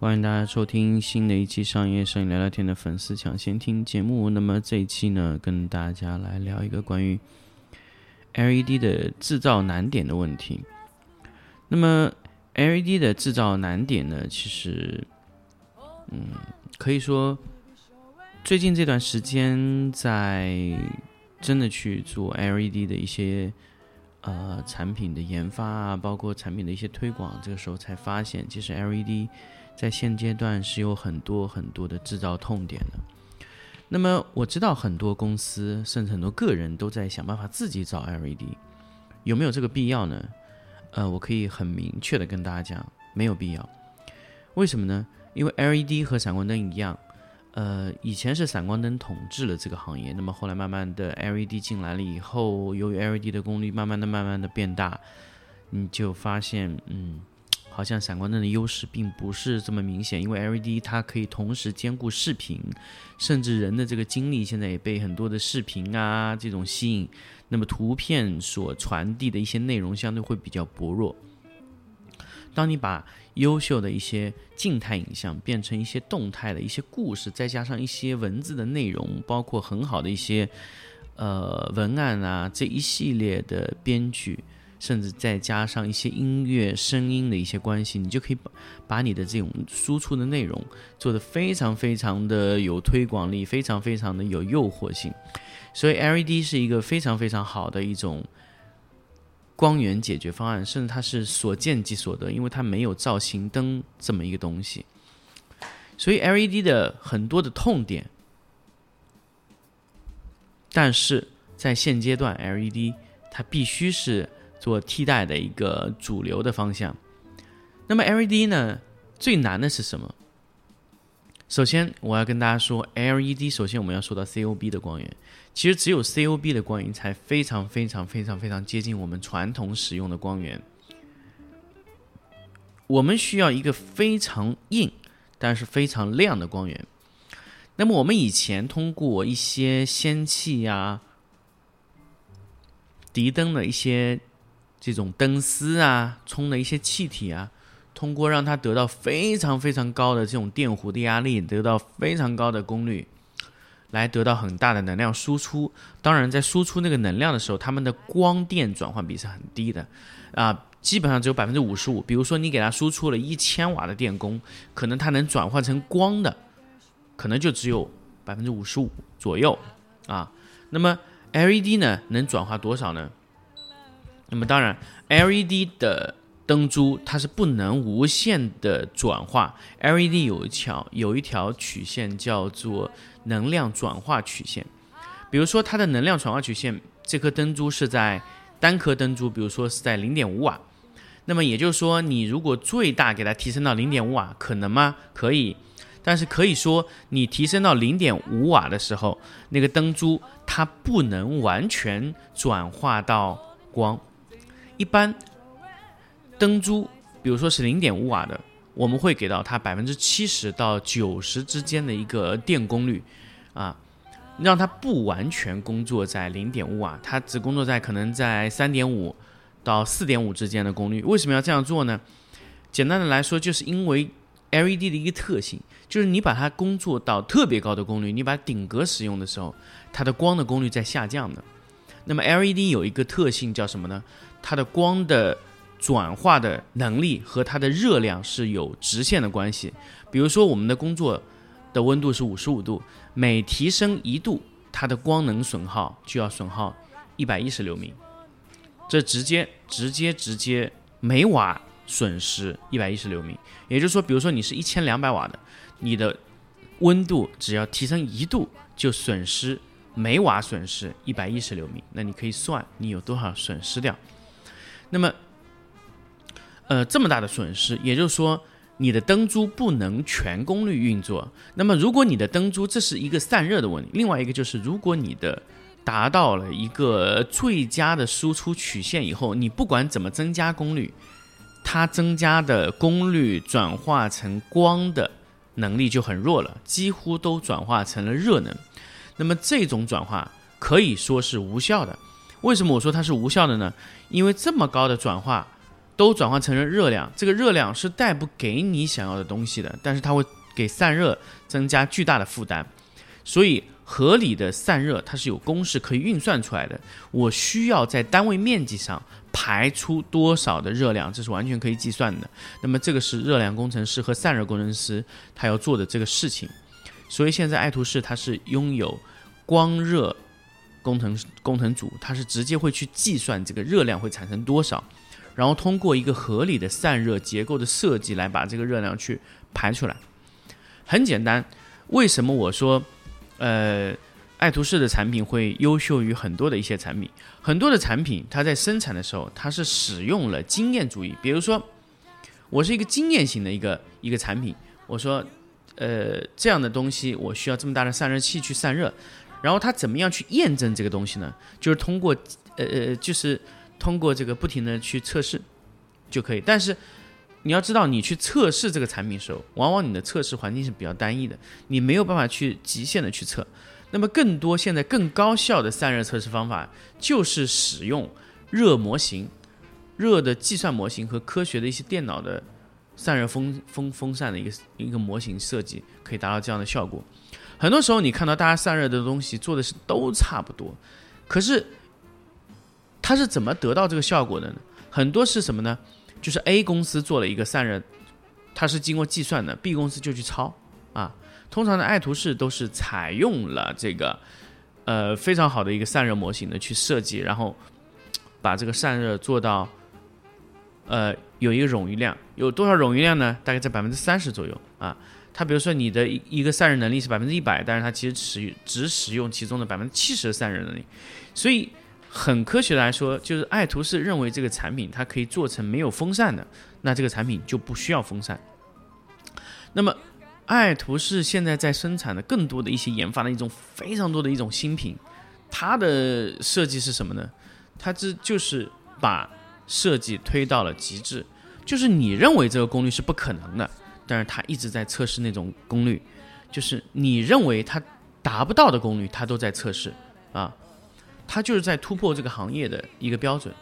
欢迎大家收听新的一期商业摄影聊聊天的粉丝抢先听节目。那么这一期呢，跟大家来聊一个关于 LED 的制造难点的问题。那么 LED 的制造难点呢，其实，嗯，可以说最近这段时间在真的去做 LED 的一些呃产品的研发啊，包括产品的一些推广，这个时候才发现，其实 LED 在现阶段是有很多很多的制造痛点的。那么我知道很多公司甚至很多个人都在想办法自己找 LED，有没有这个必要呢？呃，我可以很明确的跟大家讲，没有必要。为什么呢？因为 LED 和闪光灯一样，呃，以前是闪光灯统治了这个行业，那么后来慢慢的 LED 进来了以后，由于 LED 的功率慢慢的、慢慢的变大，你就发现，嗯，好像闪光灯的优势并不是这么明显，因为 LED 它可以同时兼顾视频，甚至人的这个精力现在也被很多的视频啊这种吸引，那么图片所传递的一些内容相对会比较薄弱。当你把优秀的一些静态影像变成一些动态的一些故事，再加上一些文字的内容，包括很好的一些呃文案啊这一系列的编剧，甚至再加上一些音乐声音的一些关系，你就可以把把你的这种输出的内容做得非常非常的有推广力，非常非常的有诱惑性。所以 LED 是一个非常非常好的一种。光源解决方案，甚至它是所见即所得，因为它没有造型灯这么一个东西，所以 LED 的很多的痛点，但是在现阶段，LED 它必须是做替代的一个主流的方向。那么 LED 呢，最难的是什么？首先，我要跟大家说，LED 首先我们要说到 COB 的光源。其实只有 COB 的光源才非常非常非常非常接近我们传统使用的光源。我们需要一个非常硬但是非常亮的光源。那么我们以前通过一些氙气呀、敌灯的一些这种灯丝啊、充的一些气体啊，通过让它得到非常非常高的这种电弧的压力，得到非常高的功率。来得到很大的能量输出，当然在输出那个能量的时候，它们的光电转换比是很低的，啊，基本上只有百分之五十五。比如说你给它输出了一千瓦的电功，可能它能转换成光的，可能就只有百分之五十五左右啊。那么 LED 呢，能转化多少呢？那么当然，LED 的灯珠它是不能无限的转化，LED 有一条有一条曲线叫做。能量转化曲线，比如说它的能量转化曲线，这颗灯珠是在单颗灯珠，比如说是在零点五瓦，那么也就是说，你如果最大给它提升到零点五瓦，可能吗？可以，但是可以说你提升到零点五瓦的时候，那个灯珠它不能完全转化到光。一般灯珠，比如说是零点五瓦的。我们会给到它百分之七十到九十之间的一个电功率，啊，让它不完全工作在零点五瓦，它只工作在可能在三点五到四点五之间的功率。为什么要这样做呢？简单的来说，就是因为 LED 的一个特性，就是你把它工作到特别高的功率，你把顶格使用的时候，它的光的功率在下降的。那么 LED 有一个特性叫什么呢？它的光的转化的能力和它的热量是有直线的关系。比如说，我们的工作的温度是五十五度，每提升一度，它的光能损耗就要损耗一百一十流明。这直接、直接、直接每瓦损失一百一十流明。也就是说，比如说你是一千两百瓦的，你的温度只要提升一度，就损失每瓦损失一百一十流明。那你可以算你有多少损失掉。那么，呃，这么大的损失，也就是说，你的灯珠不能全功率运作。那么，如果你的灯珠这是一个散热的问题，另外一个就是，如果你的达到了一个最佳的输出曲线以后，你不管怎么增加功率，它增加的功率转化成光的能力就很弱了，几乎都转化成了热能。那么这种转化可以说是无效的。为什么我说它是无效的呢？因为这么高的转化都转化成了热量，这个热量是带不给你想要的东西的，但是它会给散热增加巨大的负担，所以。合理的散热，它是有公式可以运算出来的。我需要在单位面积上排出多少的热量，这是完全可以计算的。那么这个是热量工程师和散热工程师他要做的这个事情。所以现在爱图仕它是拥有光热工程工程组，它是直接会去计算这个热量会产生多少，然后通过一个合理的散热结构的设计来把这个热量去排出来。很简单，为什么我说？呃，爱图仕的产品会优秀于很多的一些产品，很多的产品它在生产的时候，它是使用了经验主义。比如说，我是一个经验型的一个一个产品，我说，呃，这样的东西我需要这么大的散热器去散热，然后它怎么样去验证这个东西呢？就是通过，呃呃，就是通过这个不停的去测试就可以。但是你要知道，你去测试这个产品的时候，往往你的测试环境是比较单一的，你没有办法去极限的去测。那么，更多现在更高效的散热测试方法，就是使用热模型、热的计算模型和科学的一些电脑的散热风风风扇的一个一个模型设计，可以达到这样的效果。很多时候，你看到大家散热的东西做的是都差不多，可是它是怎么得到这个效果的呢？很多是什么呢？就是 A 公司做了一个散热，它是经过计算的，B 公司就去抄啊。通常的爱图仕都是采用了这个呃非常好的一个散热模型的去设计，然后把这个散热做到呃有一个冗余量，有多少冗余量呢？大概在百分之三十左右啊。它比如说你的一一个散热能力是百分之一百，但是它其实使只使用其中的百分之七十的散热能力，所以。很科学来说，就是爱图仕认为这个产品它可以做成没有风扇的，那这个产品就不需要风扇。那么，爱图仕现在在生产的更多的一些研发的一种非常多的一种新品，它的设计是什么呢？它这就是把设计推到了极致，就是你认为这个功率是不可能的，但是它一直在测试那种功率，就是你认为它达不到的功率，它都在测试啊。它就是在突破这个行业的一个标准，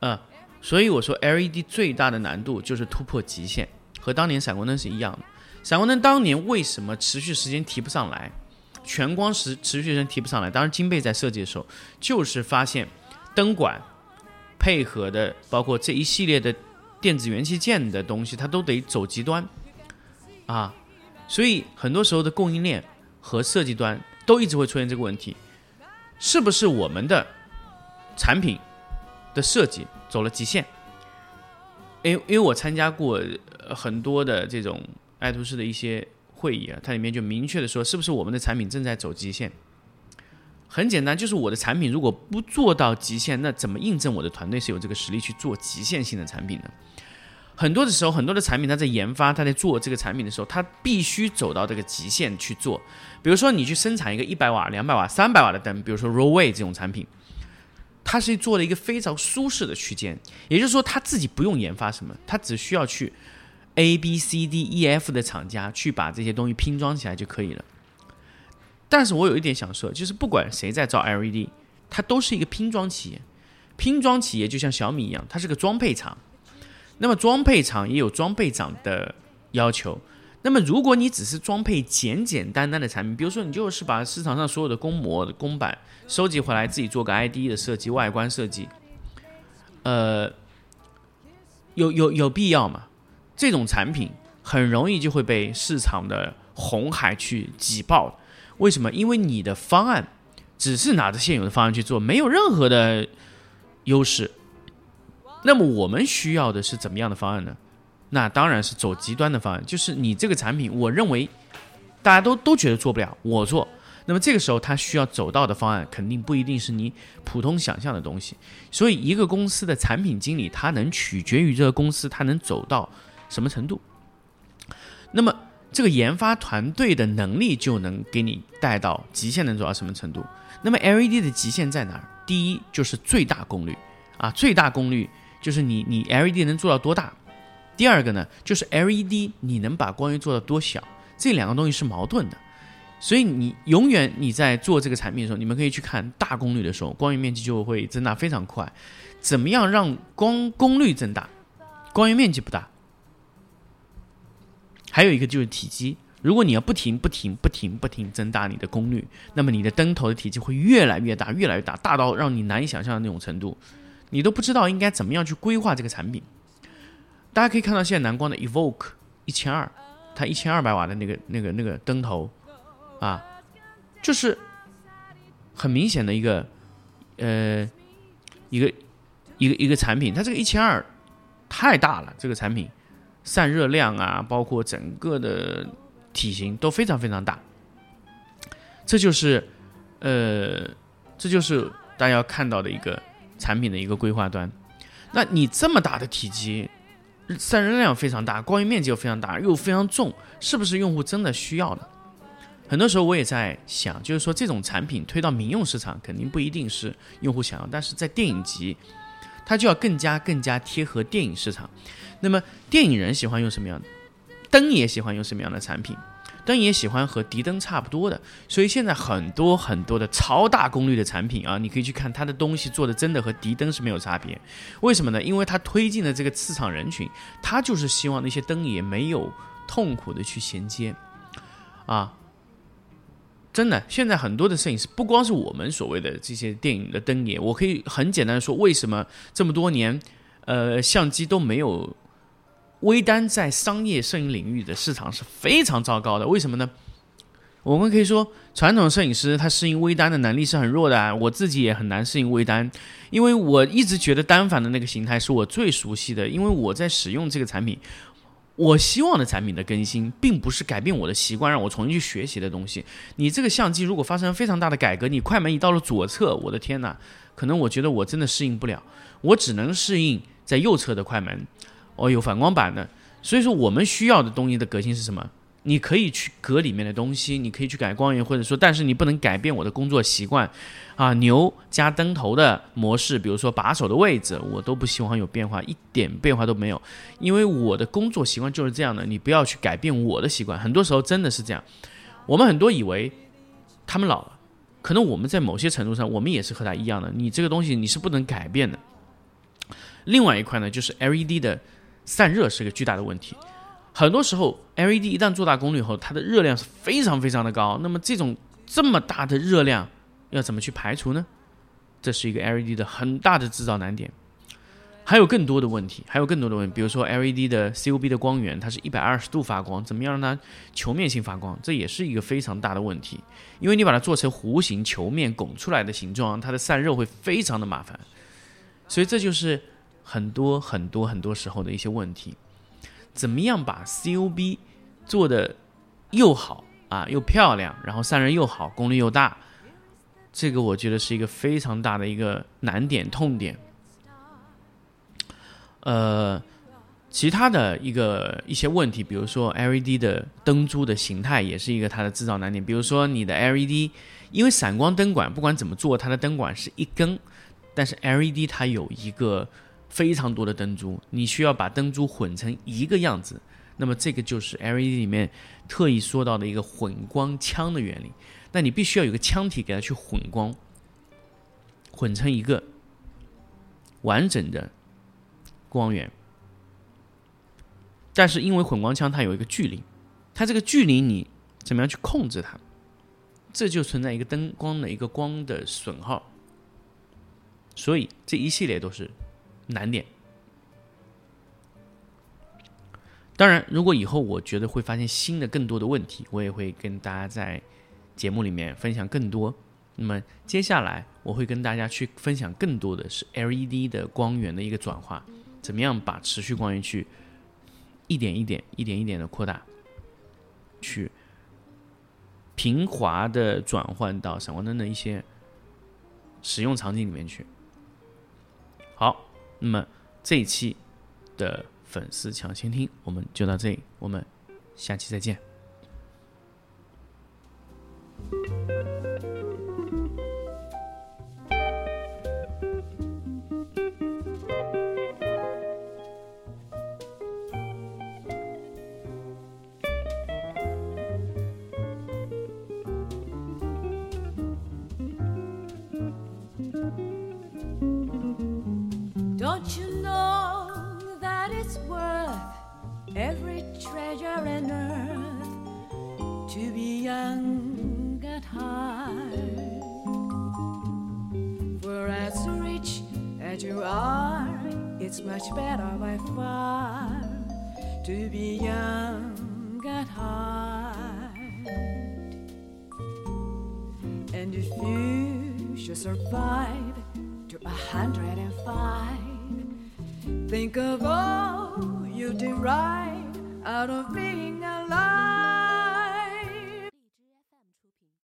呃，所以我说 LED 最大的难度就是突破极限，和当年闪光灯是一样的。闪光灯当年为什么持续时间提不上来，全光时持续时间提不上来？当时金贝在设计的时候，就是发现灯管配合的，包括这一系列的电子元器件的东西，它都得走极端啊，所以很多时候的供应链和设计端都一直会出现这个问题。是不是我们的产品的设计走了极限？因因为我参加过很多的这种爱图仕的一些会议啊，它里面就明确的说，是不是我们的产品正在走极限？很简单，就是我的产品如果不做到极限，那怎么印证我的团队是有这个实力去做极限性的产品呢？很多的时候，很多的产品，它在研发、它在做这个产品的时候，它必须走到这个极限去做。比如说，你去生产一个一百瓦、两百瓦、三百瓦的灯，比如说 Rollway 这种产品，它是做了一个非常舒适的区间，也就是说，它自己不用研发什么，它只需要去 A、B、C、D、E、F 的厂家去把这些东西拼装起来就可以了。但是我有一点想说，就是不管谁在造 LED，它都是一个拼装企业。拼装企业就像小米一样，它是个装配厂。那么装配厂也有装配厂的要求。那么如果你只是装配简简单单的产品，比如说你就是把市场上所有的公模、公板收集回来，自己做个 ID 的设计、外观设计，呃，有有有必要吗？这种产品很容易就会被市场的红海去挤爆。为什么？因为你的方案只是拿着现有的方案去做，没有任何的优势。那么我们需要的是怎么样的方案呢？那当然是走极端的方案，就是你这个产品，我认为大家都都觉得做不了，我做。那么这个时候，他需要走到的方案，肯定不一定是你普通想象的东西。所以，一个公司的产品经理，他能取决于这个公司他能走到什么程度那么这个研发团队的能力就能给你带到极限能做到什么程度？那么 LED 的极限在哪儿？第一就是最大功率啊，最大功率就是你你 LED 能做到多大？第二个呢，就是 LED 你能把光源做到多小？这两个东西是矛盾的，所以你永远你在做这个产品的时候，你们可以去看大功率的时候，光源面积就会增大非常快。怎么样让光功率增大，光源面积不大？还有一个就是体积，如果你要不停不停不停不停增大你的功率，那么你的灯头的体积会越来越大，越来越大，大到让你难以想象的那种程度，你都不知道应该怎么样去规划这个产品。大家可以看到现在蓝光的 Evoke 一千二。它一千二百瓦的那个、那个、那个灯头，啊，就是很明显的一个，呃，一个、一个、一个产品。它这个一千二太大了，这个产品散热量啊，包括整个的体型都非常非常大。这就是，呃，这就是大家要看到的一个产品的一个规划端。那你这么大的体积。散热量非常大，光源面积又非常大，又非常重，是不是用户真的需要的？很多时候我也在想，就是说这种产品推到民用市场，肯定不一定是用户想要，但是在电影级，它就要更加更加贴合电影市场。那么电影人喜欢用什么样的灯，也喜欢用什么样的产品？灯也喜欢和迪灯差不多的，所以现在很多很多的超大功率的产品啊，你可以去看它的东西做的真的和迪灯是没有差别。为什么呢？因为它推进的这个市场人群，它就是希望那些灯也没有痛苦的去衔接啊。真的，现在很多的摄影师，不光是我们所谓的这些电影的灯也，我可以很简单的说，为什么这么多年，呃，相机都没有。微单在商业摄影领域的市场是非常糟糕的，为什么呢？我们可以说，传统摄影师他适应微单的能力是很弱的，啊我自己也很难适应微单，因为我一直觉得单反的那个形态是我最熟悉的，因为我在使用这个产品，我希望的产品的更新，并不是改变我的习惯，让我重新去学习的东西。你这个相机如果发生非常大的改革，你快门移到了左侧，我的天哪，可能我觉得我真的适应不了，我只能适应在右侧的快门。哦，有反光板的，所以说我们需要的东西的革新是什么？你可以去隔里面的东西，你可以去改光源，或者说，但是你不能改变我的工作习惯啊。牛加灯头的模式，比如说把手的位置，我都不希望有变化，一点变化都没有，因为我的工作习惯就是这样的。你不要去改变我的习惯，很多时候真的是这样。我们很多以为他们老了，可能我们在某些程度上，我们也是和他一样的。你这个东西你是不能改变的。另外一块呢，就是 LED 的。散热是个巨大的问题，很多时候 LED 一旦做大功率后，它的热量是非常非常的高。那么这种这么大的热量要怎么去排除呢？这是一个 LED 的很大的制造难点。还有更多的问题，还有更多的问题，比如说 LED 的 COB 的光源，它是一百二十度发光，怎么样让它球面性发光？这也是一个非常大的问题，因为你把它做成弧形球面拱出来的形状，它的散热会非常的麻烦。所以这就是。很多很多很多时候的一些问题，怎么样把 COB 做的又好啊又漂亮，然后散热又好，功率又大，这个我觉得是一个非常大的一个难点痛点。呃，其他的一个一些问题，比如说 LED 的灯珠的形态也是一个它的制造难点。比如说你的 LED，因为闪光灯管不管怎么做，它的灯管是一根，但是 LED 它有一个。非常多的灯珠，你需要把灯珠混成一个样子，那么这个就是 LED 里面特意说到的一个混光腔的原理。那你必须要有个腔体给它去混光，混成一个完整的光源。但是因为混光腔它有一个距离，它这个距离你怎么样去控制它，这就存在一个灯光的一个光的损耗。所以这一系列都是。难点。当然，如果以后我觉得会发现新的更多的问题，我也会跟大家在节目里面分享更多。那么接下来我会跟大家去分享更多的是 LED 的光源的一个转化，怎么样把持续光源去一点一点、一点一点的扩大，去平滑的转换到闪光灯的一些使用场景里面去。好。那么这一期的粉丝抢先听，我们就到这里，我们下期再见。It's much better by far to be young at heart. And if you should survive to a hundred and five, think of all you derive out of being